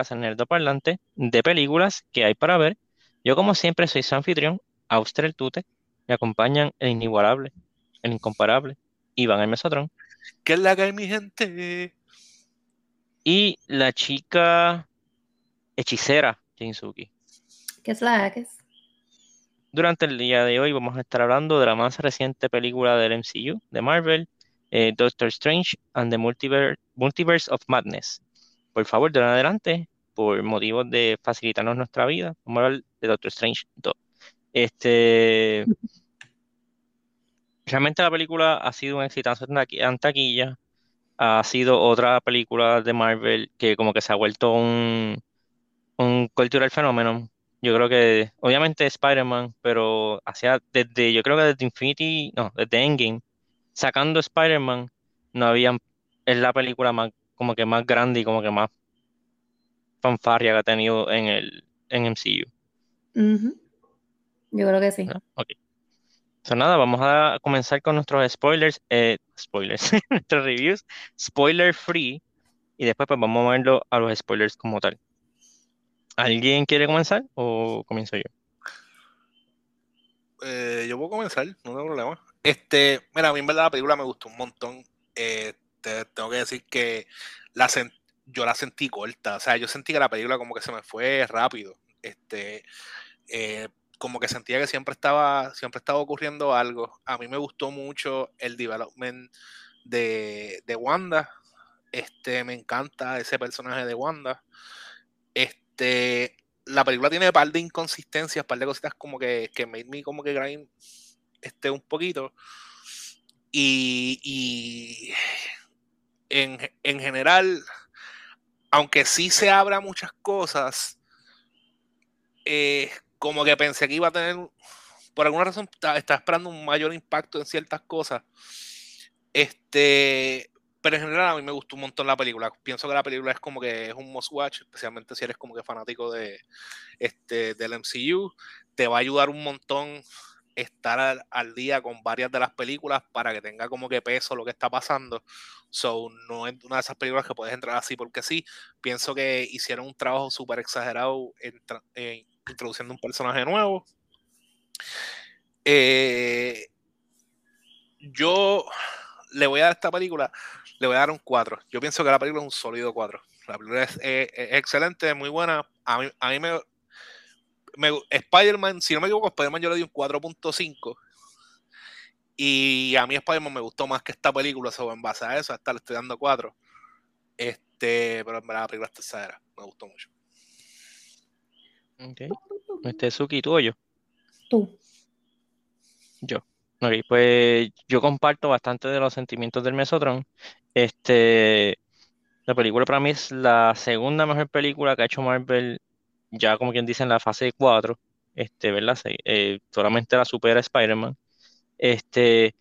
podcast El Nerdo Parlante de películas que hay para ver. Yo, como siempre, soy su anfitrión, Auster el Tute. Me acompañan el inigualable, el incomparable, Iván el Mesotrón. ¿Qué es la que hay, mi gente? Y la chica hechicera, Jinsuki. ¿Qué es la que es? Durante el día de hoy vamos a estar hablando de la más reciente película del MCU, de Marvel, eh, Doctor Strange and the Multiverse, of Madness. Por favor, de adelante, por motivos de facilitarnos nuestra vida, vamos a hablar de Doctor Strange 2. Este, realmente la película ha sido un exitazo en taquilla. Ha sido otra película de Marvel que como que se ha vuelto un, un cultural fenómeno. Yo creo que, obviamente Spider-Man, pero hacia desde, yo creo que desde Infinity, no, desde Endgame, sacando Spider-Man, no había, es la película más, como que más grande y como que más fanfarria que ha tenido en el en MCU. Yo creo que sí. Ok. So, nada, vamos a comenzar con nuestros spoilers, eh, spoilers, nuestros reviews, spoiler free, y después pues vamos a verlo a los spoilers como tal. ¿Alguien quiere comenzar o comienzo yo? Eh, yo puedo comenzar, no tengo problema. Este, mira, a mí en verdad la película me gustó un montón. Eh, tengo que decir que la yo la sentí corta. O sea, yo sentí que la película como que se me fue rápido. Este, eh, como que sentía que siempre estaba, siempre estaba ocurriendo algo. A mí me gustó mucho el development de, de Wanda. Este, me encanta ese personaje de Wanda. Este, la película tiene un par de inconsistencias, un par de cositas como que, que made me como que grind este, un poquito. Y, en, general, aunque sí se abra muchas cosas, eh, como que pensé que iba a tener, por alguna razón, estaba esperando un mayor impacto en ciertas cosas. Este, pero en general a mí me gustó un montón la película. Pienso que la película es como que es un must watch, especialmente si eres como que fanático de este del MCU. Te va a ayudar un montón estar al, día con varias de las películas para que tenga como que peso lo que está pasando. So, no es una de esas películas que puedes entrar así porque sí. Pienso que hicieron un trabajo súper exagerado en, introduciendo un personaje nuevo. Eh, yo le voy a dar esta película, le voy a dar un 4. Yo pienso que la película es un sólido 4. La película es, excelente, muy buena. A mí, a mí me, Spider-Man, si no me equivoco, Spider-Man yo le di un 4.5. Y a mí Spider-Man me gustó más que esta película, sobre en base a eso, hasta le estoy dando 4. Este, pero en verdad la película está exagerada, me gustó mucho. Ok. Este Suki, ¿tú o yo? Tú. Yo. Ok, pues yo comparto bastante de los sentimientos del Mesotron. Este, la película para mí es la segunda mejor película que ha hecho Marvel ya como quien dice en la fase 4, este, ¿verdad? Eh, solamente la supera Spider-Man. Este,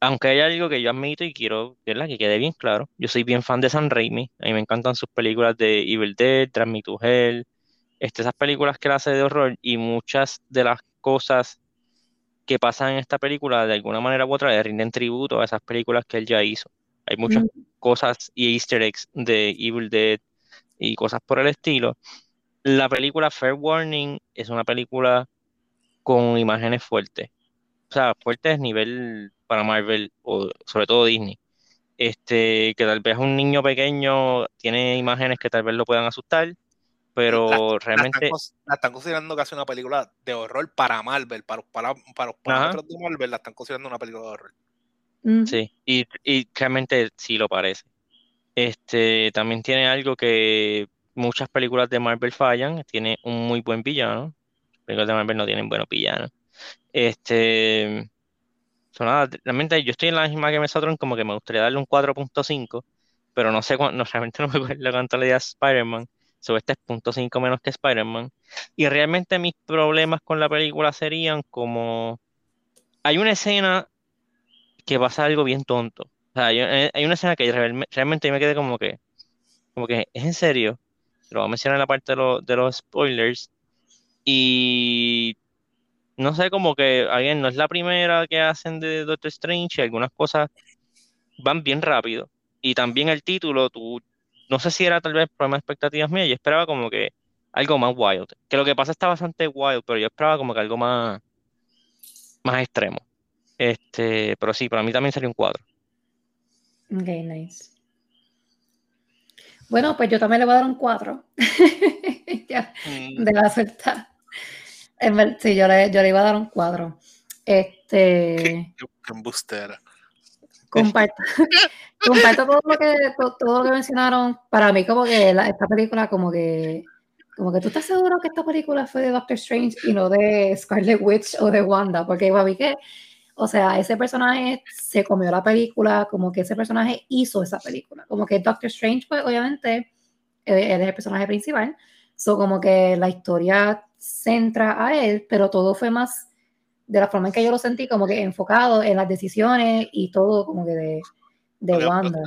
aunque hay algo que yo admito y quiero ¿verdad? que quede bien claro, yo soy bien fan de San Raimi, a mí me encantan sus películas de Evil Dead, Transmit to Hell, este, esas películas que él hace de horror y muchas de las cosas que pasan en esta película de alguna manera u otra le rinden tributo a esas películas que él ya hizo. Hay muchas cosas y easter eggs de Evil Dead y cosas por el estilo la película Fair Warning es una película con imágenes fuertes. O sea, fuertes nivel para Marvel o sobre todo Disney. Este, que tal vez un niño pequeño tiene imágenes que tal vez lo puedan asustar, pero realmente. La están, considerando casi una película de horror para Marvel, para, para, para los parámetros de Marvel, la están considerando una película de horror. Sí, y, y realmente sí lo parece. Este, también tiene algo que muchas películas de Marvel fallan, tiene un muy buen villano. Las películas de Marvel no tienen buenos villanos. Este. realmente yo estoy en la misma que Mesotron, como que me gustaría darle un 4.5, pero no sé cuánto, realmente no me acuerdo cuánto le di a Spider-Man. Sobre este es 0.5 menos que Spider-Man. Y realmente mis problemas con la película serían como. Hay una escena que pasa algo bien tonto. Hay, hay una escena que realmente me quedé como que. Como que, ¿es en serio? Lo voy a mencionar en la parte de, los spoilers. Y no sé, como que alguien no es la primera que hacen de Doctor Strange, algunas cosas van bien rápido. Y también el título, tú no sé si era tal vez problema de expectativas mías, yo esperaba como que algo más wild. Que lo que pasa está bastante wild, pero yo esperaba como que algo más, más extremo. Este, pero sí, para mí también sería un cuadro. Ok, nice. Bueno, pues yo también le voy a dar un 4. Mm. de la suelta. Sí, yo le, yo le iba a dar un 4. Este. Qué, qué embustera. Comparto, comparto todo lo que to- todo lo que mencionaron. Para mí, como que la- esta película, como que, como que tú estás seguro que esta película fue de Doctor Strange y no de Scarlet Witch o de Wanda, porque para mí que, o sea, ese personaje se comió la película, como que ese personaje hizo esa película, como que Doctor Strange, pues obviamente eh, él es el personaje principal, so como que la historia centra a él, pero todo fue más de la forma en que yo lo sentí, como que enfocado en las decisiones y todo como que de, de Lo que- Wanda.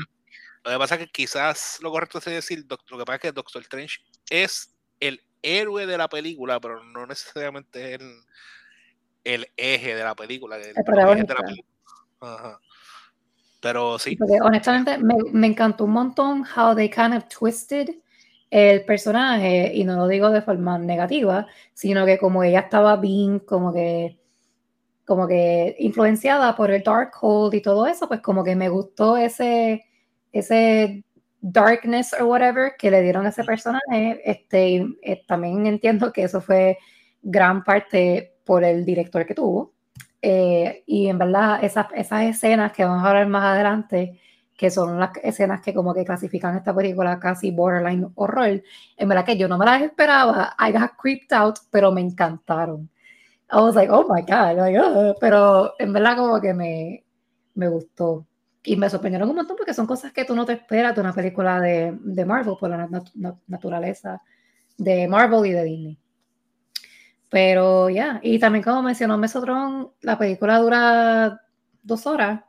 Lo que pasa es que quizás lo correcto es decir, lo que pasa es que Doctor Strange es el héroe de la película, pero no necesariamente es el, el eje de la película. El, los ejes de la protagonista. película. Ajá. Pero sí, Porque honestamente me, me encantó un montón how they kind of twisted el personaje, y no lo digo de forma negativa, sino que como ella estaba bien, como que, como que influenciada por el Darkhold y todo eso, pues como que me gustó ese, ese darkness or whatever que le dieron a ese personaje. Este, eh, también entiendo que eso fue gran parte por el director que tuvo. Eh, y en verdad, esas, esas escenas que vamos a hablar más adelante, que son las escenas que como que clasifican esta película casi borderline horror, en verdad que yo no me las esperaba, I got creeped out, pero me encantaron. I was like, oh my God, like, "Ugh", pero en verdad como que me, me gustó. Y me sorprendieron un montón porque son cosas que tú no te esperas de una película de, de Marvel por la nat- naturaleza de Marvel y de Disney. Pero ya, y también como mencionó Mesotron, la película dura dos horas,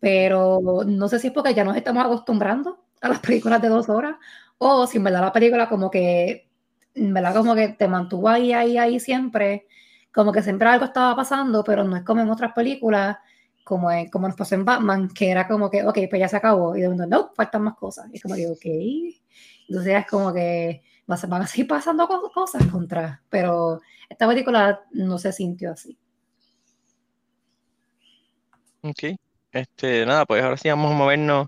pero no sé si es porque ya nos estamos acostumbrando a las películas de dos horas, o si en verdad la película como que, en verdad como que te mantuvo ahí, ahí, ahí siempre, como que siempre algo estaba pasando, pero no es como en otras películas, como, en- como nos pasó en Batman, que era como que, ok, pues ya se acabó, y de momento, no, faltan más cosas, y es como que, ok, entonces es como que van a seguir pasando co- cosas contra, pero esta película no se sintió así. Ok. Este, nada, pues ahora sí vamos a movernos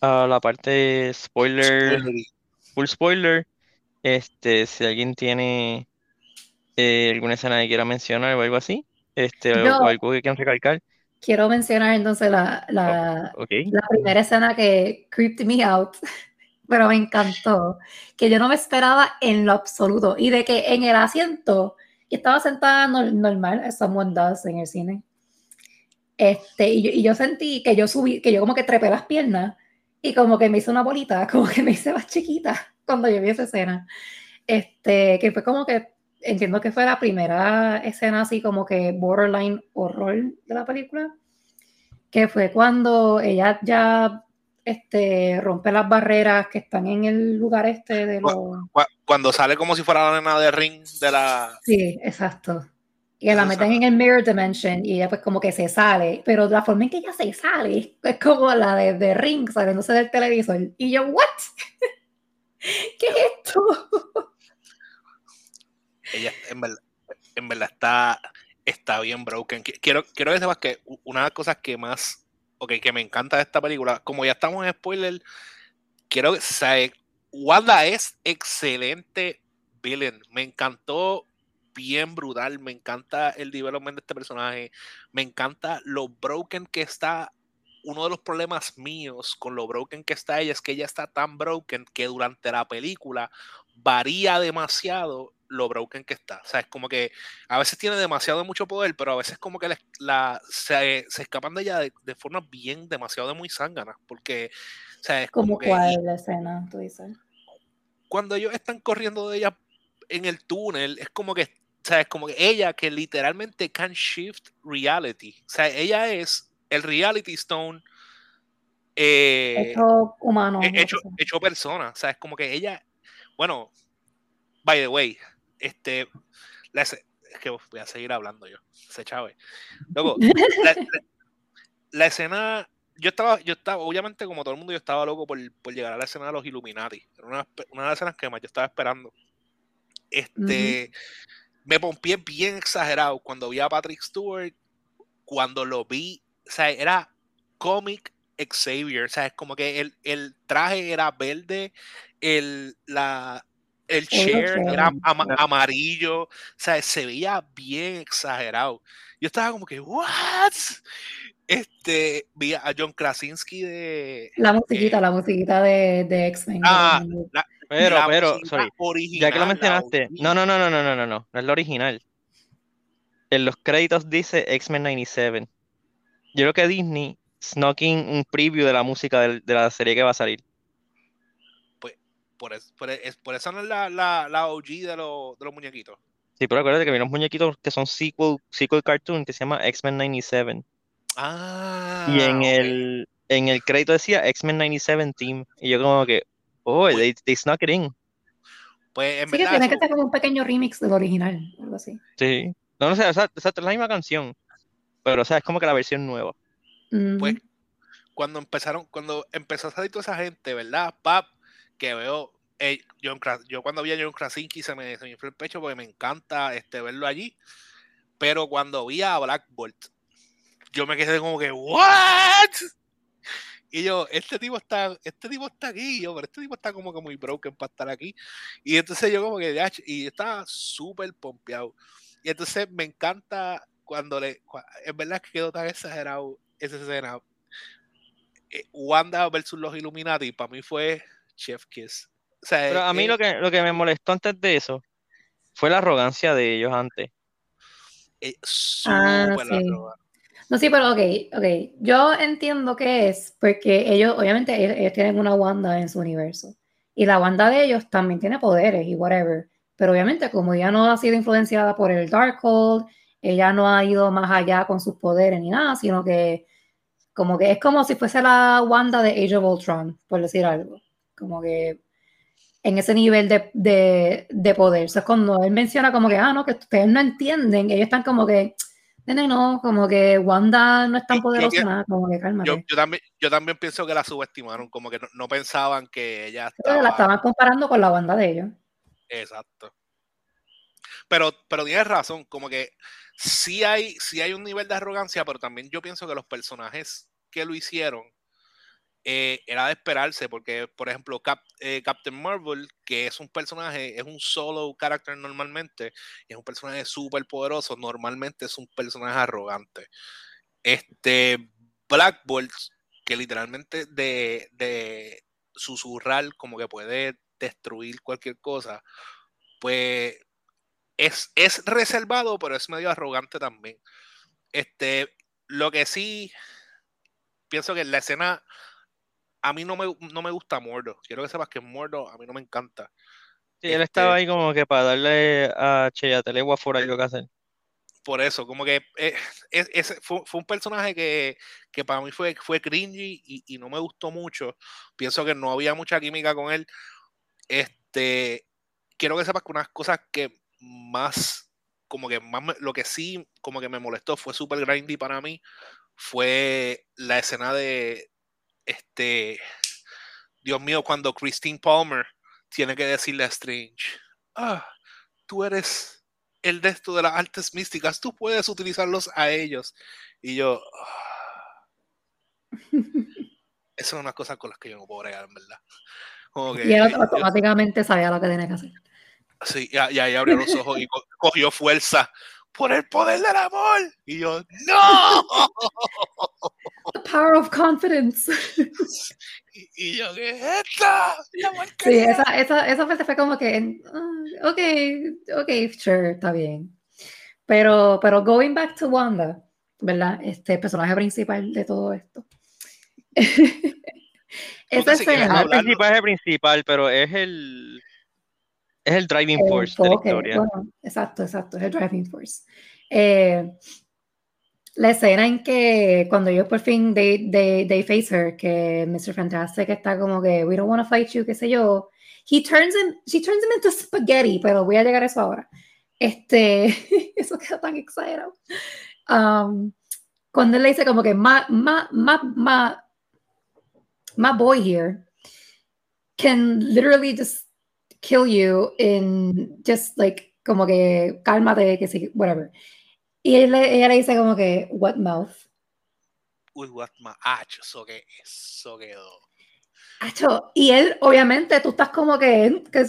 a la parte spoiler, full spoiler. Este, si alguien tiene eh, alguna escena que quiera mencionar o algo así, este, o- Yo- o algo que quieran recalcar. Quiero mencionar entonces la, la primera escena que creeped me out, pero me encantó, que yo no me esperaba en lo absoluto, y de que en el asiento, y estaba sentada nor- normal, as someone does en el cine, este, y, yo, y yo sentí que yo subí, que yo como que trepé las piernas, y como que me hice una bolita, como que me hice más chiquita cuando yo vi esa escena, este, que fue como que, entiendo que fue la primera escena así como que borderline horror de la película, que fue cuando ella ya este, rompe las barreras que están en el lugar este de los... Cu- Cuando sale como si fuera la nena de Ring de la. Sí, exacto. Y la meten en el Mirror Dimension y ella pues como que se sale, pero la forma en que ella se sale es como la de, de Ring saliéndose del televisor. Y yo, ¿what? ¿Qué es esto? Ella en verdad, en verdad está, está bien broken. Qui- Quiero, quiero que sepas que una de las cosas que más, ok, que me encanta esta película, como ya estamos en spoiler, quiero que se- Wanda es excelente villain. Me encantó bien brutal. Me encanta el development de este personaje. Me encanta lo broken que está. Uno de los problemas míos con lo broken que está ella es que ella está tan broken que durante la película varía demasiado lo broken que está. O sea, es como que a veces tiene demasiado mucho poder, pero a veces como que la, la- se, se escapan de ella de, de forma bien, demasiado de muy zángana. Porque, o sea, es como, Como que cuál la escena, tú dices. cuando ellos están corriendo de ella en el túnel, es como que, o sea, es como que ella que literalmente can shift reality. O sea, ella es el reality stone eh, Hecho humano. hecho, hecho persona. O sea, es como que ella, bueno, by the way, este, la es que voy a seguir hablando yo, se chave. Luego, la, la- la escena, yo estaba, yo estaba, obviamente como todo el mundo, yo estaba loco por, por llegar a la escena de los Illuminati. Era una, una de las escenas que más yo estaba esperando. Este, me pompié bien exagerado cuando vi a Patrick Stewart, cuando lo vi, o sea, era comic Xavier, o sea, es como que el, el traje era verde, el, la, el chair era amarillo, o sea, se veía bien exagerado. Yo estaba como que, ¿what? Este, vi a John Krasinski de. La musiquita, eh, la musiquita de, de X-Men. Ah, pero, pero, sorry. ya que lo mencionaste, no, no, no, no, no, no, no, no, no es la original. En los créditos dice X-Men 97. Yo creo que Disney snuck un preview de la música de, de la serie que va a salir por, es, por, es, por eso no es la, la, la OG de, lo, de, los muñequitos. Sí, pero acuérdate que hay unos muñequitos que son sequel, sequel cartoon que se llama X-Men 97. Ah. Y en, el, en el crédito decía X-Men 97 Team. Y yo como que, oh, they, they snuck it in. Pues en sí, verdad. Que tiene que ser como un pequeño remix del original, algo así. Sí. No, no sé, o sea, es la misma canción. Pero, o sea, es como que la versión nueva. Pues cuando empezaron, cuando empezó a salir toda esa gente, ¿verdad? Pap, que veo eh, yo cuando vi a John Krasinski se me, se infló el pecho porque me encanta este, verlo allí. Pero cuando vi a Black Bolt, yo me quedé como que, ¿what? Y yo, este tipo está, este tipo está aquí, yo, pero este tipo está como que muy broken para estar aquí. Y entonces yo como que, y está súper pompeado. Y entonces me encanta cuando le, en verdad que quedó tan exagerado esa escena. Eh, Wanda versus los Illuminati, para mí fue Chef Kiss. Pero a mí lo, que, lo que me molestó antes de eso fue la arrogancia de ellos antes. Eh, ah, no, sí, pero ok, ok. Yo entiendo que es porque ellos, obviamente, ellos, tienen una Wanda en su universo. Y la Wanda de ellos también tiene poderes y whatever. Pero obviamente, como ella no ha sido influenciada por el Darkhold, ella no ha ido más allá con sus poderes ni nada, sino que como que es como si fuese la Wanda de Age of Ultron, por decir algo como que en ese nivel de, de, de poder. O sea, cuando él menciona como que, ah, no, que ustedes no entienden, ellos están como que, nene, no, como que Wanda no es tan poderosa, nada, como que cálmate. Yo, yo, también, yo también pienso que la subestimaron, como que no, pensaban que ella estaba... La estaban comparando con la Wanda de ellos. Exacto. Pero, pero tienes razón, como que sí hay, sí hay un nivel de arrogancia, pero también yo pienso que los personajes que lo hicieron eh, era de esperarse, porque, por ejemplo, eh, Captain Marvel, que es un personaje, es un solo carácter normalmente, es un personaje súper poderoso, normalmente es un personaje arrogante. Este Black Bolt, que literalmente de, de susurrar, como que puede destruir cualquier cosa, pues es, es reservado, pero es medio arrogante también. Este, lo que sí, pienso que la escena a mí no me, no me gusta Mordo. Quiero que sepas que Mordo a mí no me encanta. Sí, él estaba este ahí como que para darle a Cheyatele por algo que hacer. Por eso, como que eh, fue, un personaje que, que, para mí fue, fue cringy y, y, no me gustó mucho. Pienso que no había mucha química con él. Este, quiero que sepas que unas cosas que más, como que más, lo que sí, como que me molestó fue super grindy para mí, fue la escena de, este, Dios mío, cuando Christine Palmer tiene que decirle a Strange, ah, tú eres el de esto de las artes místicas, tú puedes utilizarlos a ellos. Y yo, ah". eso es una cosa con las que yo no puedo bregar, en verdad. y él automáticamente sabía lo que tenía que hacer. Sí, y ahí abrió los ojos y cogió fuerza por el poder del amor. Y yo, ¡No! The power of confidence. Y, yo, ¿qué es esto? Sí, esa, esa, esa parte fue como que, uh, ok, ok, sure, está bien. Pero, pero going back to Wanda, ¿verdad? Este personaje principal de todo esto. Esa escena. No es el principal, pero es el es el driving force de la historia. exacto, exacto, es el driving force. Eh, la escena en que cuando ellos por fin they, they, they, face her, que Mr. Fantastic está como que we don't want to fight you, qué sé yo, he turns him, she turns him into spaghetti, pero voy a llegar a eso ahora. Este, eso queda tan exagerado. Um, cuando él le dice como que más, más, más, my boy here can literally just kill you in just like como que cálmate, que sí, whatever. Y él, ella le dice como que, what mouth? Uy, what my acho, eso que eso quedó. Acho, y él, obviamente, tú estás como que, que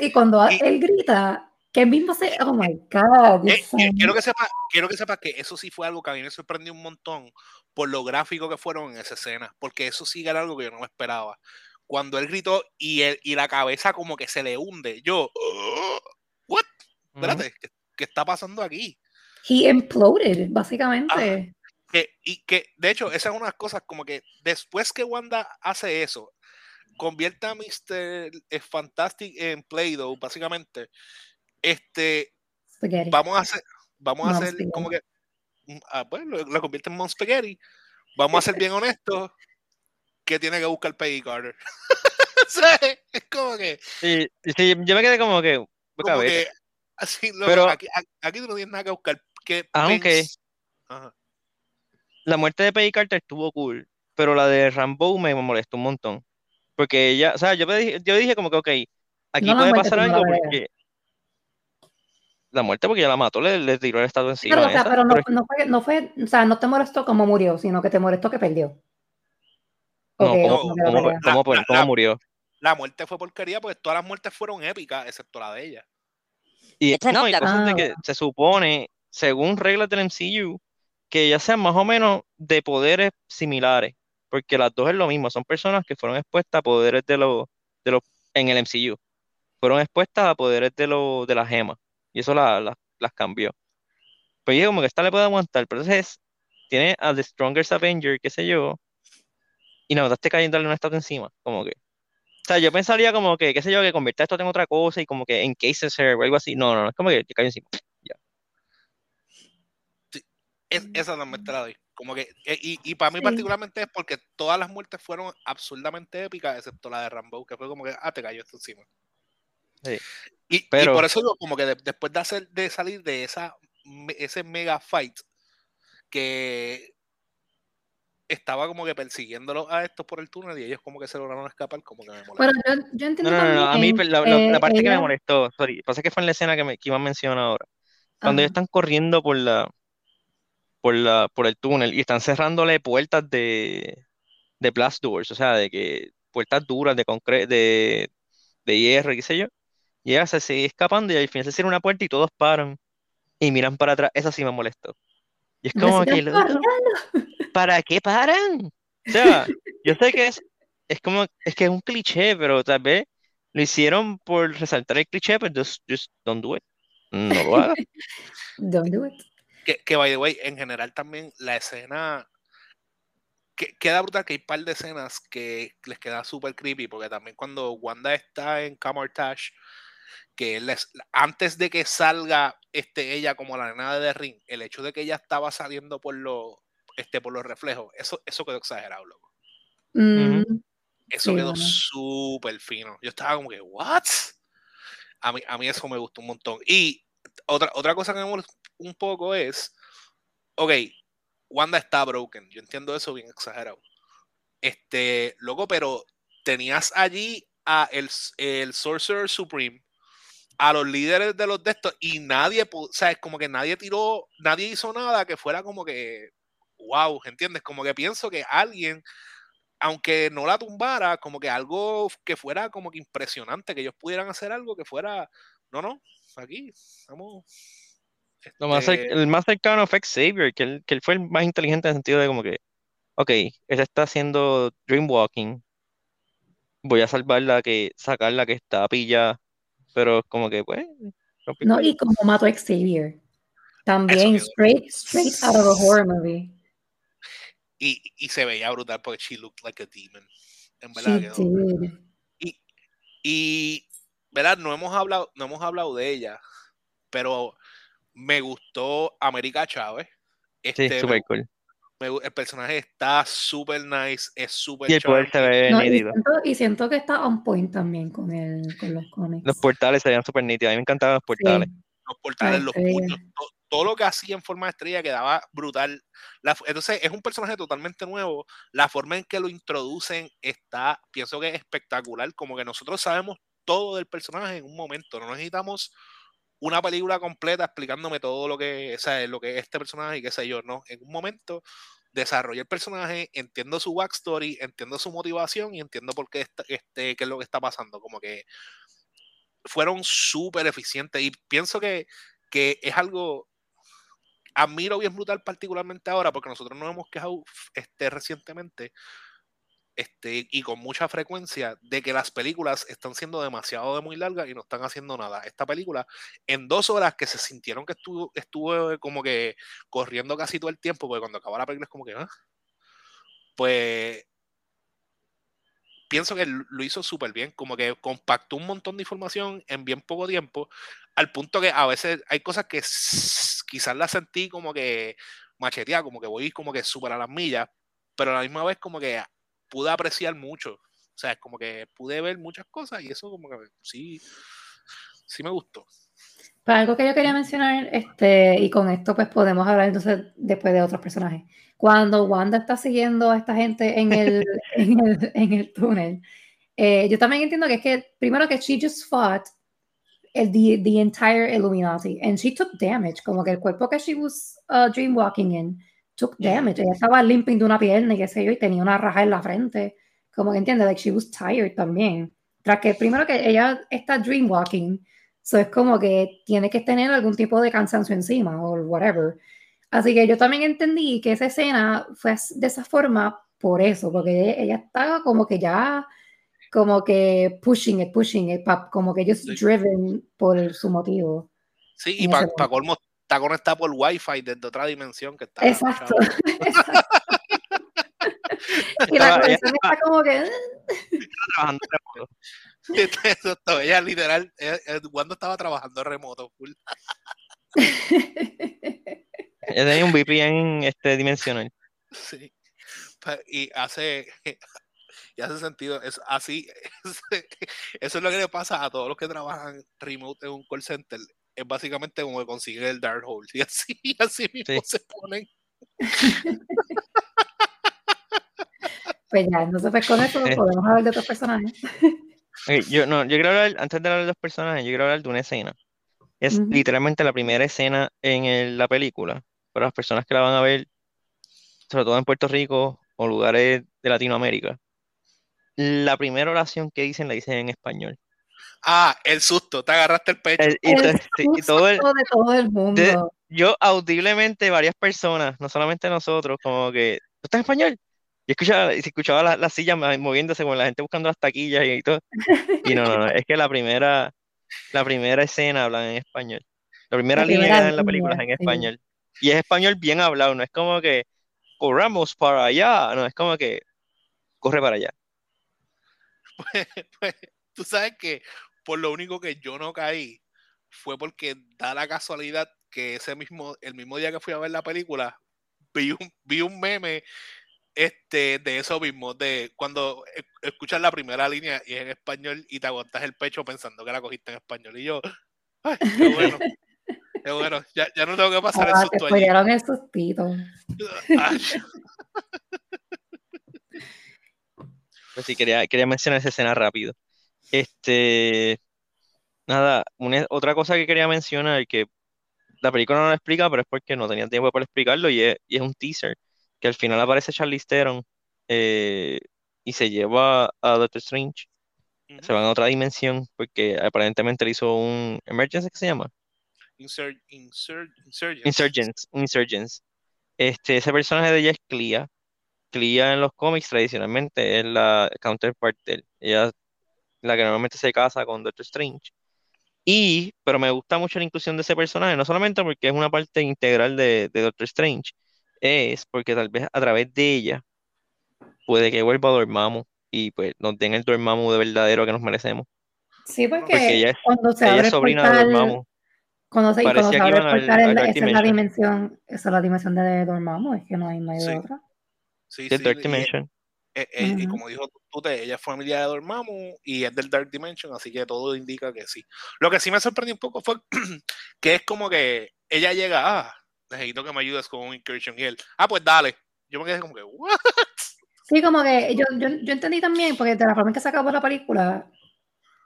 y cuando Y- él grita, que él mismo se, oh my god. Eh, eh, quiero que sepa, quiero que sepa que eso sí fue algo que a mí me sorprendió un montón por lo gráfico que fueron en esa escena, porque eso sí era algo que yo no me esperaba. Cuando él gritó y, él, y la cabeza como que se le hunde, yo, "Oh, what? Espérate, ¿qué, qué está pasando aquí? He imploded, básicamente. Que, y que, de hecho, esa es una de las cosas como que después que Wanda hace eso, convierte a Mr. Fantastic en Play-Doh, básicamente, este, Spaghetti. vamos a hacer, vamos a hacer spaghetti. como que, mm, ah, pues lo, lo convierte en Mom Spaghetti. Vamos a ser bien honestos, que tiene que buscar Peggy Carter. Sea, es como que, Sí, sí, yo me quedé como que, como que así, loco, Pero- aquí, tú no tienes nada que buscar. Que Aunque- Ajá. la muerte de Peggy Carter estuvo cool, pero la de Rambo me molestó un montón. Porque ella, o sea, yo, me dije, yo dije como que, ok, aquí No la puede muerte, pasar la algo pelea. porque... La muerte porque ella la mató, le, le tiró el estado encima. Pero, o sea, esa, pero no, no fue, no fue, o sea, no te molestó como murió, sino que te molestó que perdió. No, Ok, ¿cómo, cómo- cómo- La- cómo la- murió? La muerte fue porquería porque todas las muertes fueron épicas, excepto la de ella. Y, Esa no, y la- cosas de Ah, que se supone, según reglas del MCU, que ya sean más o menos de poderes similares, porque las dos es lo mismo, son personas que fueron expuestas a poderes de los, de los, en el MCU, fueron expuestas a poderes de los, de las gemas, y eso la- la- las cambió. Pues dije como que esta le puede aguantar, pero entonces tiene a The Strongest Avenger, qué sé yo, y nada, estás cayéndole una estatua encima, como que. O sea, yo pensaría como que, qué sé yo, que convierta esto en otra cosa y como que encases her o algo así. No, no, no, es como que te cae encima. Es- esa también te la doy. Como que, eh, y, y para mí Sí. particularmente es porque todas las muertes fueron absurdamente épicas, excepto la de Rambo, que fue como que, ah, te cayó esto encima. Sí. Y, y Pero- por eso yo, como que de- después de hacer, de salir de esa, me- ese mega fight, que estaba como que persiguiéndolos a estos por el túnel y ellos como que se lograron escapar, como que me molestó. Bueno, yo, yo No, entiendo no, no, no, a mí también, la, eh, parte que me molestó, sorry, pasa que fue en la escena que, me, que iba a mencionar ahora. Cuando Ajá. ellos están corriendo por la, por la, por el túnel y están cerrándole puertas de, de blast doors, o sea, de que puertas duras de concreto, de, de hierro, qué sé yo. Y ella se sigue escapando y al final se cierra una puerta y todos paran y miran para atrás. Eso sí me molestó. Y es como que, loco, ¿para qué paran? O sea, yo sé que es, es como, es que es un cliché, pero tal vez lo hicieron por resaltar el cliché, pero just, just don't do it. No lo hagas. Don't do it. Que, que, by the way, en general también la escena. Que, queda brutal que hay un par de escenas que les queda súper creepy, porque también cuando Wanda está en Camartage, que les, antes de que salga este, ella como la nena de The Ring, el hecho de que ella estaba saliendo por los, este, por los reflejos, eso, eso quedó exagerado, loco. Mm, Eso Sí, quedó bueno. súper fino. Yo estaba como que, ¿what? A mí, a mí eso me gustó un montón. Y otra, otra cosa que me un poco es, ok, Wanda está broken. Yo entiendo eso bien exagerado. Este, loco, pero tenías allí a el, el Sorcerer Supreme, a los líderes de los de estos, y nadie, o sea, es como que nadie tiró, nadie hizo nada que fuera como que, wow, ¿entiendes? Como que pienso que alguien aunque no la tumbara, como que algo que fuera como que impresionante, que ellos pudieran hacer algo que fuera, no, no, aquí, vamos. Lo más este, el más cercano fue Xavier, que él, que él fue el más inteligente en el sentido de como que, ok, él está haciendo dreamwalking, voy a salvarla, que sacarla que está pilla, pero como que, pues, No, y como mató a Xavier. También, straight, straight out of a horror movie. Y, y se veía brutal porque she looked like a demon. En verdad quedó- did. Y, y, ¿verdad? No hemos hablado, no hemos hablado de ella, pero me gustó América Chávez. Sí, Este, me súper cool. me el personaje está súper nice, es súper Y el poder se ve No, y, nítido. siento, y siento que está on point también con, el, con los cómics. Los portales se veían súper nítidos. A mí me encantaban los portales. Sí. los portales, Ay, los puños, to- todo lo que hacía en forma de estrella quedaba brutal. entonces es un personaje totalmente nuevo. La forma en que lo introducen está, pienso que es espectacular. Como que nosotros sabemos todo del personaje en un momento. No necesitamos una película completa explicándome todo lo que, o lo que es este personaje y qué sé yo, ¿no? En un momento desarrollo el personaje, entiendo su backstory, entiendo su motivación y entiendo por qué, este, qué es lo que está pasando. Como que fueron súper eficientes y pienso que, que es algo admiro bien brutal particularmente ahora porque nosotros nos hemos quejado este, recientemente este, y con mucha frecuencia de que las películas están siendo demasiado de muy largas y no están haciendo nada. Esta película, en dos horas que se sintieron que estuvo, estuvo como que corriendo casi todo el tiempo, porque cuando acabó la película es como que, ¿ah? pues pienso que lo hizo súper bien, como que compactó un montón de información en bien poco tiempo, al punto que a veces hay cosas que quizás las sentí como que macheteada, como que voy como que súper a las millas, pero a la misma vez como que pude apreciar mucho, o sea, como que pude ver muchas cosas y eso como que sí, sí me gustó. Pero algo que yo quería mencionar, este, y con esto pues podemos hablar entonces después de otros personajes cuando Wanda está siguiendo a esta gente en el, en el, en el túnel, eh, yo también entiendo que es que, primero que she just fought el, the, the entire Illuminati, and she took damage, como que el cuerpo que she was uh, dreamwalking in took damage. Ella estaba limping de una pierna y qué sé yo, y tenía una raja en la frente. Como que entiende, like she was tired también. Tras que primero que ella está dreamwalking, so es como que tiene que tener algún tipo de cansancio encima o whatever. Así que yo también entendí que esa escena fue de esa forma por eso, porque ella, estaba como que ya, como que pushing it, pushing it, como que ellos driven por su motivo. Sí, y para colmo está conectada por Wi-Fi desde otra dimensión que está. Exacto. y la conexión está como que. ella literal, cuando estaba trabajando remoto, full. Ella tenía un VPN este, dimensional. Sí. Y hace, y hace sentido. Es así. eso es lo que le pasa a todos los que trabajan remote en un call center. Es básicamente como consiguen el Dark Hole. Y así, así mismo se ponen. Pues ya, entonces pues con eso eh. podemos hablar de otros personajes. Yo, no, yo quiero hablar, antes de hablar de los personajes, yo quiero hablar de una escena. Es literalmente la primera escena en la película para las personas que la van a ver, sobre todo en Puerto Rico o lugares de Latinoamérica, la primera oración que dicen la dicen en español. Ah, el susto, te agarraste el pecho. El, todo el, de todo el mundo. yo audiblemente, varias personas, no solamente nosotros, como que, ¿tú estás en español? Y escuchaba, escuchaba las la sillas moviéndose con la gente buscando las taquillas y, todo. Y no, no, no, es que la primera, la primera escena hablan en español. La primera línea en la película es en español. Y es español bien hablado, no es como que corramos para allá, no, es como que corre para allá. Pues, pues, tú sabes que por lo único que yo no caí fue porque da la casualidad que ese mismo, el mismo día que fui a ver la película, vi un, vi un meme este, de eso mismo, de cuando e, escuchas la primera línea y es en español y te aguantas el pecho pensando que la cogiste en español. Y yo, ay, qué bueno. Qué bueno, ya, ya no tengo que pasar el susto allí. el sustito. Pues sí, quería, quería mencionar esa escena rápido. Este, nada, otra cosa que quería mencionar, que la película no lo explica, pero es porque no tenía tiempo para explicarlo, y es, y es un teaser, que al final aparece Charlie Theron eh, y se lleva a Doctor Strange. Se van a otra dimensión, porque aparentemente le hizo un emergency, ¿qué se llama? insurgents. Insurgents. Este, ese personaje de ella es Clea. Clea en los cómics tradicionalmente es la counterpart de él. Ella la que normalmente se casa con Doctor Strange. Y, pero me gusta mucho la inclusión de ese personaje, no solamente porque es una parte integral de, Doctor Strange, es porque tal vez a través de ella puede que vuelva a Dormammu y pues nos den el Dormammu de verdadero que nos merecemos. Sí, porque, ella es, cuando se abre sobrina de Dormammu. Cuando se, cuando se abre el esa es la dimensión, esa es la dimensión de Dormammu, es que no hay, no sí. otra. Sí, sí, Dark Dimension. Eh, eh, y, como dijo tú, ella es familia de Dormammu y es del Dark Dimension, así que todo indica que sí. Lo que sí me sorprendió un poco fue que es como que ella llega, ah, necesito que me ayudes con un incursion. Y él, ah, pues dale. Yo me quedé como que, ¿what? Sí, como que yo, yo, yo entendí también, porque de la forma en que se acabó la película,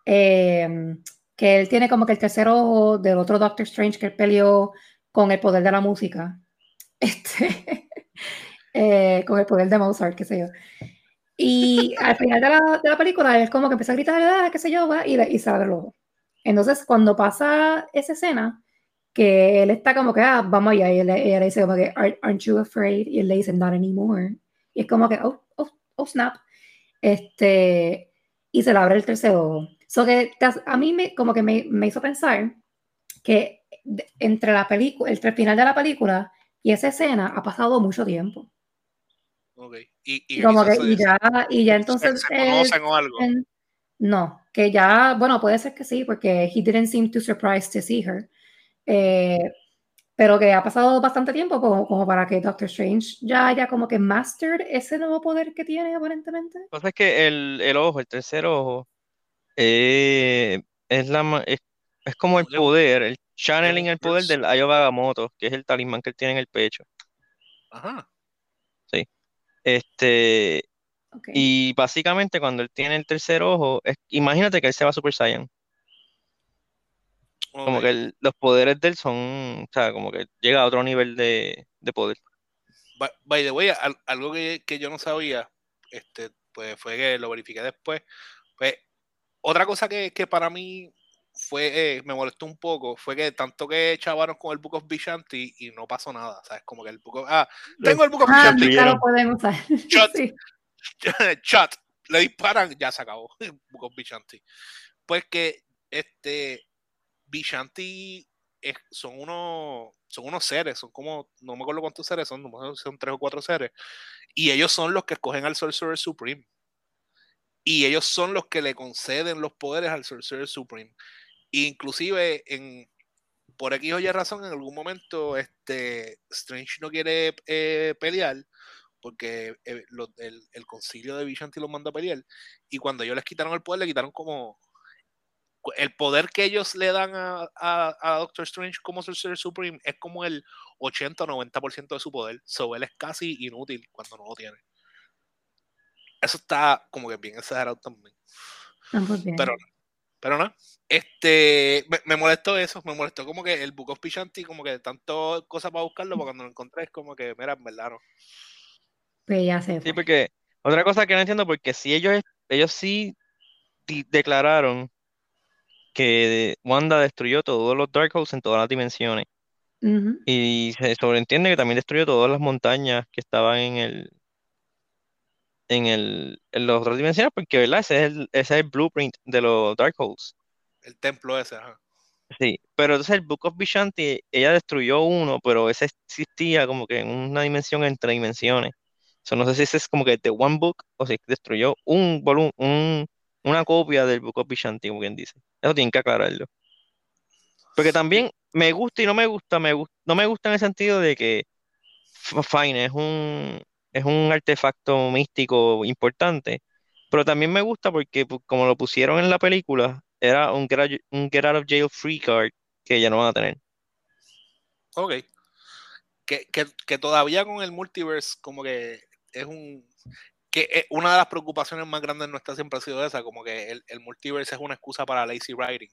eh, que él tiene como que el tercer ojo del otro Doctor Strange que él peleó con el poder de la música, este, eh, con el poder de Mozart, qué sé yo. Y al final de la, de la película, él como que empieza a gritar, ah, qué sé yo, y, y se abre el ojo. Entonces, cuando pasa esa escena, que él está como que, ah, vamos allá, y ella, ella le dice como que, aren't you afraid? Y él le dice, not anymore. Y es como que, oh, oh, oh snap. Este, y se le abre el tercer ojo. So que a mí me, como que me, me hizo pensar que entre la película, entre el final de la película y esa escena ha pasado mucho tiempo. Okay. Y, y, como que, y ya, y ya entonces. ¿Se, se conocen o algo? No, que ya, bueno, puede ser que sí, porque he didn't seem too surprised to see her. Eh, pero que ha pasado bastante tiempo como, como, para que Doctor Strange ya haya como que mastered ese nuevo poder que tiene aparentemente. Lo que es que el, el ojo, el tercer ojo, eh, es, la, es, es, como el poder, el channeling el poder del Ayo Bagamoto, que es el talismán que él tiene en el pecho. Ajá. Sí. Este, okay. y básicamente cuando él tiene el tercer ojo, es, imagínate que él se va a Super Saiyan. Okay. Como que el, los poderes de él son, o sea, como que llega a otro nivel de, de poder. By, by the way, al, algo que, que, yo no sabía, este, pues fue que lo verifiqué después. Pues, otra cosa que, que para mí fue, eh, me molestó un poco, fue que tanto que chavaron con el Book of Vishanti y no pasó nada, ¿sabes? Como que el Book of, ah, tengo el Book of ah, Vishanti. Claro, podemos usar. Shot, sí. shot, le disparan, ya se acabó el Book of Vishanti. Pues que, este, Vishanti son unos son unos seres, son como, no me acuerdo cuántos seres son, son tres o cuatro seres, y ellos son los que escogen al Sorcerer Supreme. Y ellos son los que le conceden los poderes al Sorcerer Supreme. Inclusive, en, por aquí o razón, en algún momento este, Strange no quiere eh, pelear porque eh, el, el, concilio de Vishanti los manda a pelear. Y cuando ellos les quitaron el poder, le quitaron como el poder que ellos le dan a, a, a Doctor Strange como Sorcerer Supreme es como el 80 o 90% de su poder. So él es casi inútil cuando no lo tiene. Eso está como que bien exagerado también. Ah, pues pero, pero no. Este, me, me, molestó eso, me molestó como que el Book of Pichanti, como que tanto cosas para buscarlo, porque cuando lo encontré es como que, mira, en verdad no. Pues ya sé. Sí, porque otra cosa que no entiendo, porque si ellos, ellos sí declararon que Wanda destruyó todos los Darkholds en todas las dimensiones. Uh -huh. Y se sobreentiende que también destruyó todas las montañas que estaban en el en el en las otras dimensiones, porque verdad, ese es el, ese es el blueprint de los Darkholds. El templo ese, ajá. Sí, pero entonces el Book of Vishanti, ella destruyó uno, pero ese existía como que en una dimensión entre dimensiones. So, no sé si ese es como que de One Book o si destruyó un volumen, un, una copia del Book of Vishanti, como quien dice. Eso tienen que aclararlo. Porque también me gusta y no me gusta, me gusta, no me gusta en el sentido de que Fine es un, es un artefacto místico importante, pero también me gusta porque como lo pusieron en la película, era un get, out, un get out of jail free card que ya no van a tener. Ok. Que, que, que todavía con el multiverse como que es un que una de las preocupaciones más grandes nuestras siempre ha sido esa, como que el, el multiverse es una excusa para lazy writing.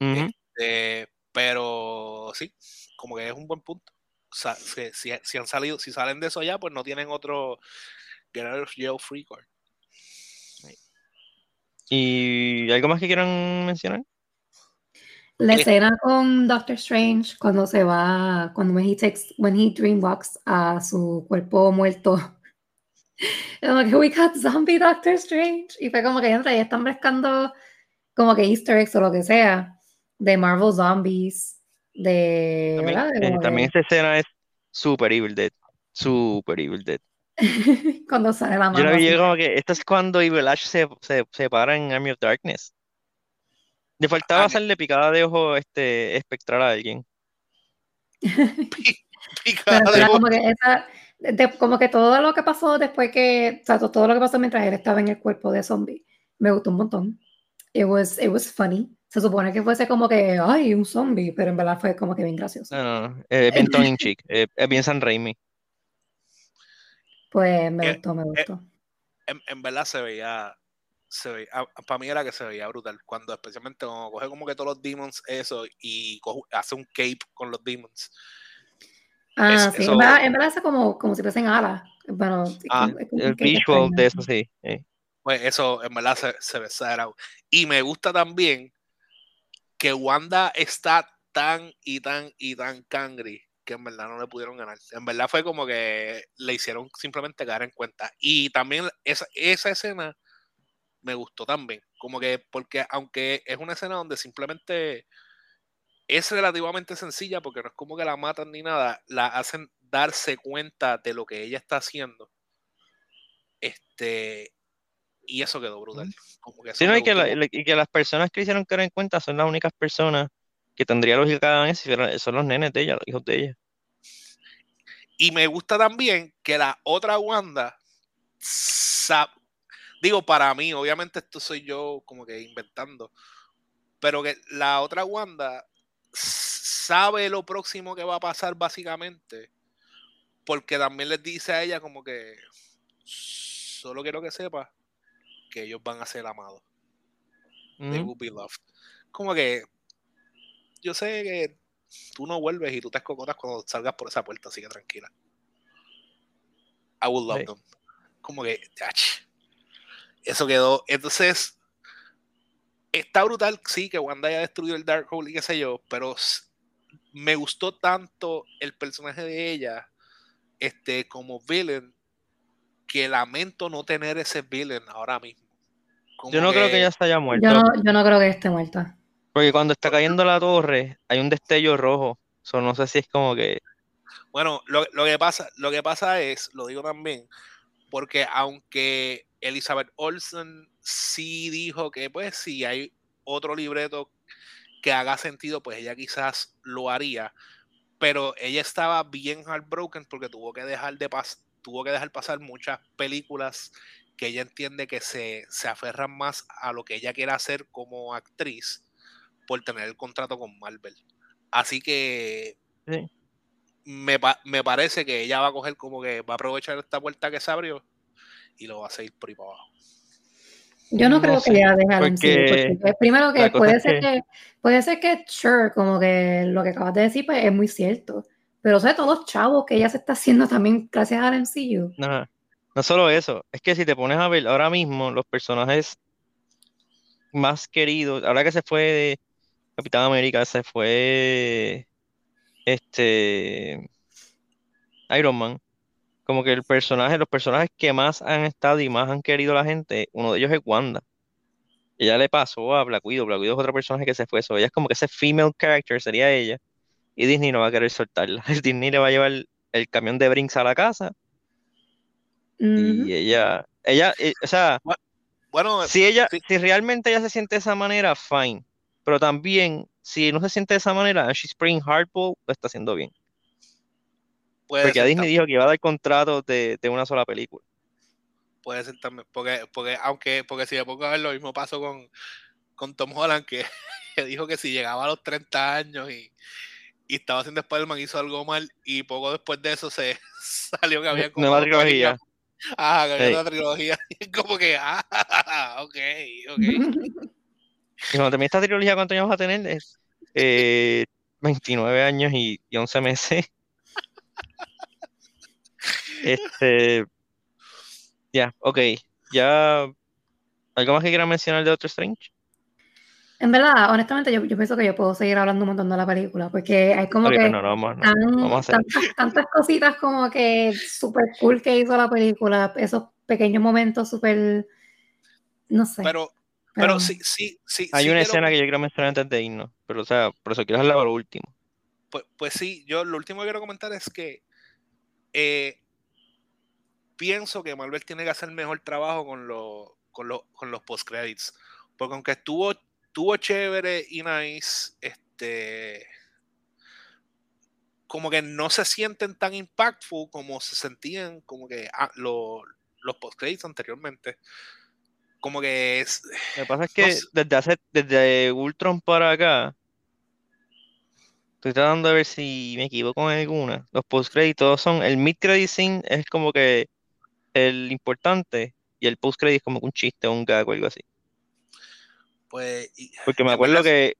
Uh -huh. este, pero sí, como que es un buen punto. O sea, si, si, si, han salido, si salen de eso ya, pues no tienen otro Get Out of Jail Free Card. ¿Y algo más que quieran mencionar? La escena con Doctor Strange cuando se va, cuando he takes, when he dreamwalks a su cuerpo muerto como que we got zombie Doctor Strange. Y fue como que entra y están buscando como que easter eggs o lo que sea de Marvel Zombies. De, también, de eh, también esa escena es super Evil Dead. Super Evil Dead. cuando sale la mano. Yo la vi como que esto es cuando Evil Ash se, se, se para en Army of Darkness. Le faltaba ah, hacerle picada de ojo este, espectral a alguien. picada de ojo. Como que esa, de, como que todo lo que pasó después que, o sea, todo lo que pasó mientras él estaba en el cuerpo de zombie, me gustó un montón. It was, it was funny. se supone que fuese como que, ay, un zombie, pero en verdad fue como que bien gracioso. No, no, no, es bien Tony in Cheek, es es bien San Raimi. Pues me Eh, gustó, me gustó. En, en verdad se veía, se veía, para mí era que se veía brutal, cuando especialmente cuando coge como que todos los demons eso y coge- hace un cape con los demons. Ah, es- sí, eso- en verdad, en verdad es como, como si fuesen alas. Bueno, Ah, como- es como El que visual de eso sí. eh. Pues eso en verdad se, se ve. Y me gusta también que Wanda está tan y tan y tan cangri que en verdad no le pudieron ganar. En verdad fue como que le hicieron simplemente caer en cuenta. Y también esa, esa escena me gustó también. Como que, porque aunque es una escena donde simplemente es relativamente sencilla, porque no es como que la matan ni nada, la hacen darse cuenta de lo que ella está haciendo. Este, y eso quedó brutal. Como que eso Sí, no, me y que, la- y que las personas que hicieron caer en cuenta son las únicas personas que tendría lógica y fueran- son los nenes de ella, los hijos de ella. Y me gusta también que la otra Wanda, digo para mí, obviamente esto soy yo como que inventando, pero que la otra Wanda sabe lo próximo que va a pasar básicamente, porque también les dice a ella como que solo quiero que sepa que ellos van a ser amados. They will be loved. Como que yo sé que tú no vuelves y tú te escocotas cuando salgas por esa puerta, así que tranquila. I will love them. Como que, ach, eso quedó. Entonces, está brutal, sí, que Wanda haya destruido el Darkhold y qué sé yo, pero me gustó tanto el personaje de ella este, como villain que lamento no tener ese villain ahora mismo. Como Yo no creo que ella se haya muerto, Yo no, yo no creo que esté muerta. porque cuando está cayendo la torre hay un destello rojo. So, no sé si es como que. Bueno, lo, lo que pasa, lo que pasa es, lo digo también, porque aunque Elizabeth Olsen sí dijo que pues si hay otro libreto que haga sentido, pues ella quizás lo haría, pero ella estaba bien heartbroken porque tuvo que dejar de pas tuvo que dejar pasar muchas películas que ella entiende que se, se aferran más a lo que ella quiere hacer como actriz por tener el contrato con Marvel. Así que Sí. me, pa- me parece que ella va a coger como que va a aprovechar esta puerta que se abrió y lo va a seguir por ahí para abajo. Yo no, No creo sé, que ella deje al MCU, porque porque, primero que puede ser que- que, puede ser que, sure, como que lo que acabas de decir, pues es muy cierto. Pero, o sea, todos los chavos que ella se está haciendo también gracias al MCU. No, no solo eso, es que si te pones a ver ahora mismo los personajes más queridos, ahora que se fue de Capitán América, se fue este Iron Man, como que el personaje, los personajes que más han estado y más han querido la gente, uno de ellos es Wanda. Ella le pasó a Black Widow, Black Widow es otro personaje que se fue, so, ella es como que ese female character sería ella, y Disney no va a querer soltarla. Disney le va a llevar el, el camión de Brinks a la casa, y ella, ella, eh, o sea, Bueno, si ella, sí. si realmente ella se siente de esa manera, fine. Pero también, si no se siente de esa manera, and she's playing hardball, lo está haciendo bien. Puede Porque Disney tam- dijo que iba a dar contratos de, de una sola película. puede ser también, porque, porque aunque, porque si me pongo a ver lo mismo pasó con, con Tom Holland, que, que dijo que si llegaba a los 30 años y, y estaba haciendo Spider-Man hizo algo mal y poco después de eso se salió que había como Nueva trilogía. Ah, que había Hey. otra trilogía. Como que, ah, ok, ok. Y cuando termine esta trilogía, ¿cuántos años vas a tener? Es, eh, 29 años y, y 11 meses. Este, ya, ok. Ya, ¿algo más que quieran mencionar de Doctor Strange? En verdad, honestamente, yo, yo pienso que yo puedo seguir hablando un montón de la película, porque hay como que no, no, vamos, no, tan- vamos a hacer. tantas, tantas cositas como que súper cool que hizo la película, esos pequeños momentos súper, no sé. Pero, pero- pero sí, sí, sí. Hay sí una quiero- escena que yo quiero mencionar antes de irnos, pero o sea, por eso quiero hablar lo último. Pues, pues sí, yo lo último que quiero comentar es que eh, pienso que Marvel tiene que hacer mejor trabajo con, los con, los con los post-credits. Porque aunque estuvo, estuvo chévere y nice, este, como que no se sienten tan impactful como se sentían como que ah, lo- los post-credits anteriormente. como que es. Lo que pasa es no que sé. desde hace, desde Ultron para acá, estoy tratando de ver si me equivoco en alguna. Los post-credit todos son, el mid-credit scene es como que el importante y el post-credit es como que un chiste o un gag o algo así. Pues. y- Porque me acuerdo que,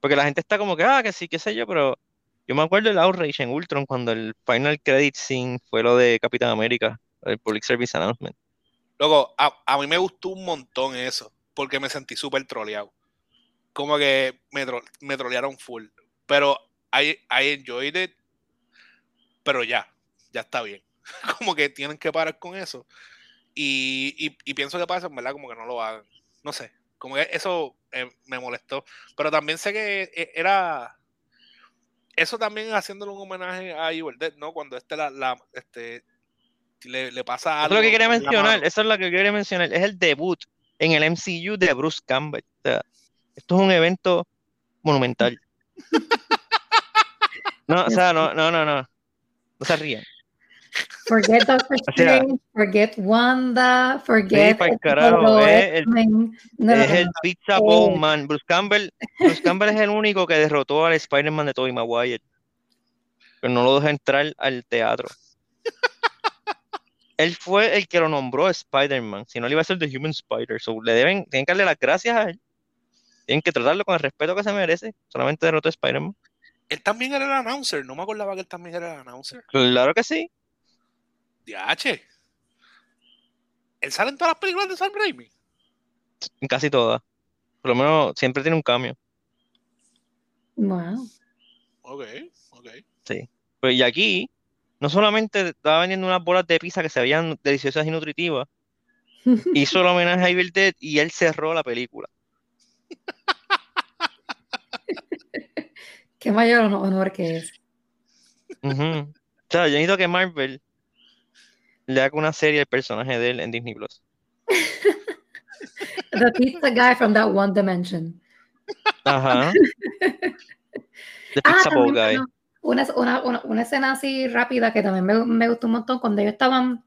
porque la gente está como que, ah, que sí, qué sé yo, pero yo me acuerdo del outrage en Ultron cuando el final credit scene fue lo de Capitán América, el Public Service Announcement. Loco, a, a mí me gustó un montón eso, porque me sentí súper troleado. Como que me, tro- me trolearon full. Pero I, I enjoyed it, pero ya, ya está bien. Como que tienen que parar con eso. Y, y, y pienso que pasa, en verdad, como que no lo hagan. No sé, como que eso eh, me molestó. Pero también sé que eh, era... Eso también haciéndole un homenaje a Evil Dead, ¿no? Cuando este, la, la- este le, le pasa Eso algo. es lo que quería mencionar, eso es lo que quería mencionar, es el debut en el MCU de Bruce Campbell. O sea, esto es un evento monumental. No, o sea, no, no, no, no. No se rían. Forget Doctor O sea- Strange, forget Wanda, forget pa'l el carajo, todo es el- X-Men. No, Es el. Pizza Eh. Bowl Man. Bruce Campbell, Bruce Campbell es el único que derrotó al Spider-Man de Tobey Maguire. Pero no lo dejó entrar al teatro. Él fue el que lo nombró Spider-Man. Si no, le iba a ser The Human Spider. So, le deben, tienen que darle las gracias a él. Tienen que tratarlo con el respeto que se merece. Solamente derrotó a Spider-Man. Él también era el announcer. No me acordaba que él también era el announcer. Claro que sí. DH. Él sale en todas las películas de Sam Raimi. En casi todas. Por lo menos siempre tiene un cambio. Wow. Ok, ok. Pues, y aquí, no solamente estaba vendiendo unas bolas de pizza que se veían deliciosas y nutritivas, hizo el homenaje a Evil Dead y él cerró la película. Qué mayor honor, que es. O sea, yo necesito que Marvel le haga una serie al personaje de él en Disney Plus. The pizza guy from that one dimension. Ajá. The Ah, Pizza Bowl también, Guy. bueno, una, una, una, una escena así rápida que también me, me gustó un montón cuando ellos estaban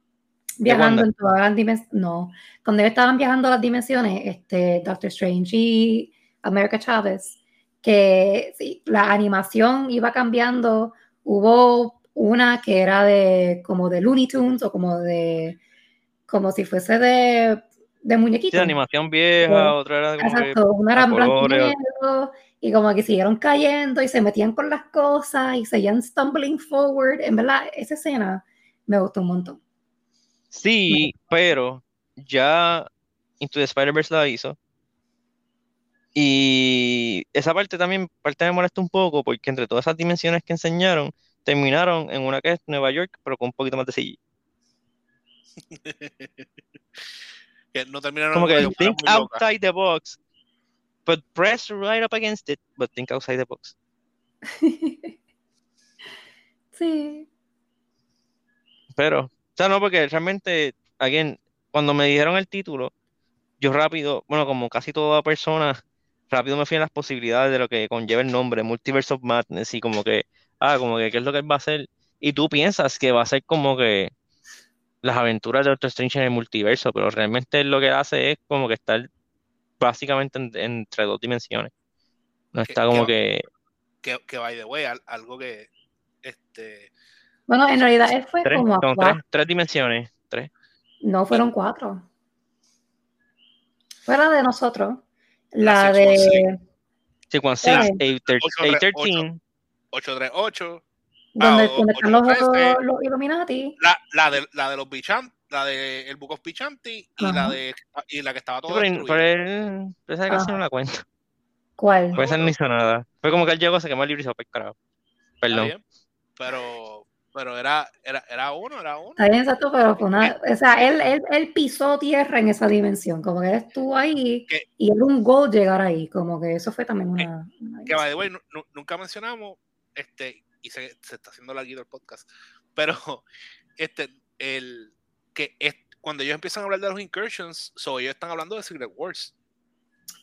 viajando en todas las dimensiones. No, cuando ellos estaban viajando a las dimensiones, este, Doctor Strange y America Chavez, que sí, la animación iba cambiando. Hubo una que era de como de Looney Tunes o como de como si fuese de, de Sí, muñequito. de animación vieja, otra era como que Exacto, una era blanco y negro, y como que siguieron cayendo y se metían con las cosas y seguían stumbling forward. En verdad, esa escena me gustó un montón. Sí, pero ya Into the Spider-Verse la hizo. Y esa parte también, parte me molesta un poco porque entre todas esas dimensiones que enseñaron, terminaron en una que es Nueva York, pero con un poquito más de CGI. Que no terminaron Como en que think loca. outside the box, but press right up against it, but think outside the box. sí. Pero, o sea, no, porque realmente, again, cuando me dijeron el título, yo rápido, bueno, como casi toda persona, rápido me fui a las posibilidades de lo que conlleva el nombre, Multiverse of Madness, y como que, ah, como que, ¿qué es lo que él va a hacer? Y tú piensas que va a ser como que las aventuras de Doctor Strange en el multiverso, pero realmente lo que hace es como que estar básicamente en- entre dos dimensiones. No Que- está como que- que Que, que by the way, al- algo que este Bueno, en realidad él fue tres, como son tres, tres dimensiones, tres. No fueron cuatro. Fue la de nosotros. La de Sí, con six, Eh. eight, thir- Ocho, eight, tres, 13, 838, donde, donde están los, los Illuminati. la, la de la de los Bichanti, la de el Book of Bichanti y la de y la que estaba Sí, toda pero, él, pero esa casi no la cuenta. ¿Cuál? Pues esa no hizo nada. Fue como que él llegó, se quemó el libro y se fue carajo. Perdón. bien, pero pero era era era uno, era uno. Está bien, exacto, pero fue una, o sea, él, él, él pisó tierra en esa dimensión, como que él estuvo ahí y era un gol llegar ahí, como que eso fue también una... una que by the way, nunca mencionamos este y se, se está haciendo larguito el podcast, pero este el que es cuando ellos empiezan a hablar de los incursions, so ellos están hablando de Secret Wars.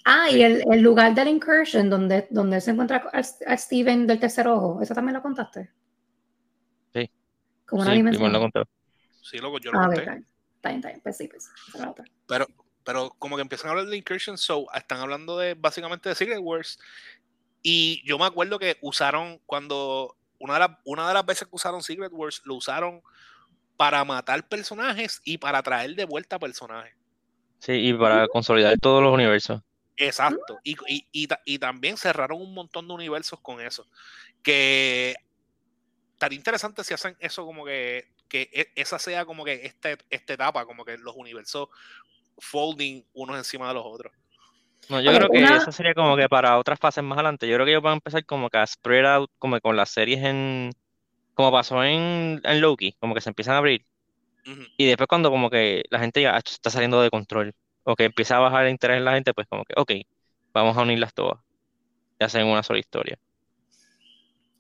Ah, y el, el lugar del incursion donde, donde se encuentra a Steven del tercer ojo, ¿eso también lo contaste? Sí. Como una Sí, dimensión. primero lo contó. Sí, loco, yo lo Ah, conté. está bien, está bien, está bien, pues sí, pues, esa es la otra. Pero, pero como que empiezan a hablar de Incursion, so están hablando de básicamente de Secret Wars. Y yo me acuerdo que usaron cuando una de, las, una de las veces que usaron Secret Wars, lo usaron para matar personajes y para traer de vuelta personajes. Sí, y para consolidar todos los universos. Exacto. Y, y, y, y, también cerraron un montón de universos con eso. Que tan interesante si hacen eso como que, que e, esa sea como que este, esta etapa, como que los universos folding unos encima de los otros. No, yo creo que eso sería como que para otras fases más adelante. Yo creo que ellos van a empezar como que a spread out, como con las series en. Como pasó en, en Loki, como que se empiezan a abrir. Y después, cuando como que la gente ya está saliendo de control, o que empieza a bajar el interés en la gente, pues como que, ok, vamos a unirlas todas. Y hacen una sola historia.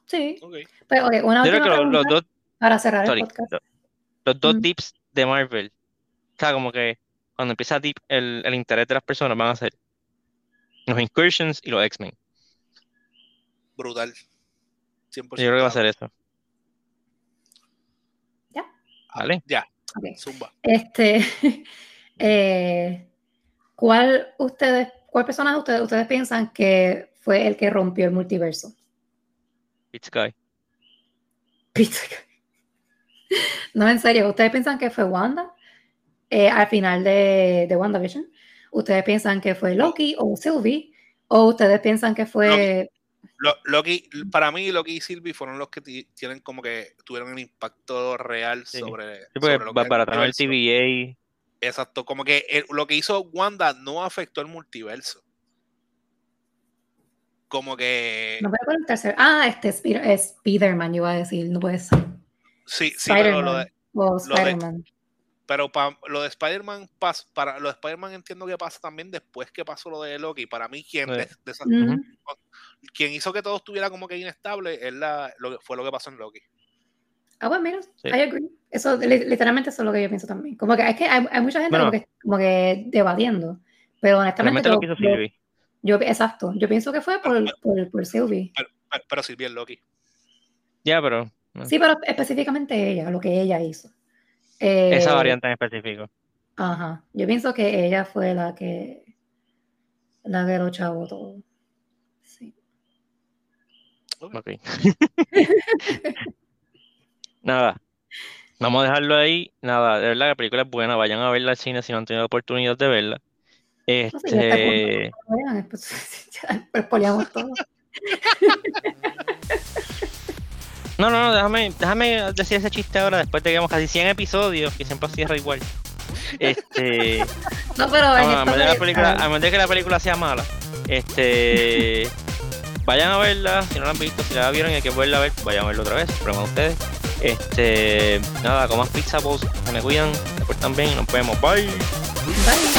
Sí. Pero, okay, una yo creo que los, dos. Para cerrar el podcast. Los, dos dips de Marvel. O sea, como que cuando empieza deep el, el interés de las personas, van a ser los Incursions y los X-Men. Brutal. 100%. Yo creo que va a ser eso. Ya. Vale. Ya. Zumba. Este, eh, ¿cuál ustedes, cuál persona ustedes, ustedes piensan que fue el que rompió el multiverso? Pete Sky. Pete Sky. No, en serio, ¿ustedes piensan que fue Wanda eh, al final de, de WandaVision? ¿Ustedes piensan que fue Loki o Sylvie? ¿O ustedes piensan que fue... Loki, para mí Loki y Sylvie fueron los que tienen como que tuvieron un impacto real sobre, sí, sobre lo para el TVA. Exacto, como que lo que hizo Wanda no afectó el multiverso. Como que. No puede el tercer. Ah, este es Spider-Man, yo iba a decir, no puede ser. Sí, sí, pero lo de. O Spider-Man. Pero para lo de Spider-Man para lo de Spider-Man entiendo que pasa también después que pasó lo de Loki. Para mí, quien, quien hizo que todo estuviera como que inestable es la, lo, fue lo que pasó en Loki. Ah, bueno, mira, I agree. Eso, literalmente, eso es lo que yo pienso también. Como que es que hay, hay mucha gente como, que, como que debatiendo. Pero honestamente. Lo, lo yo, exacto. Yo pienso que fue por, por, por Sylvie. Pero, pero, Sylvie es Loki. Ya, pero. Sí, pero específicamente ella, lo que ella hizo. Esa eh, variante en específico. Ajá. Yo pienso que ella fue la que la que lo chavo todo. Sí. Ok. Nada. Vamos a dejarlo ahí. Nada, de verdad la película es buena. Vayan a verla al cine si no han tenido oportunidad de verla. Este. No, todo. No, no, no, déjame, déjame decir ese chiste ahora después de que hemos casi 100 episodios, que siempre cierra igual. Este. No, pero a medida de que la película sea mala, este. vayan a verla, si no la han visto, si la vieron y hay que volverla a ver, vayan a verla otra vez, prueben ustedes. Este, nada, con más pizza, pues, se me cuidan, se portan bien y nos vemos. Bye. Bye.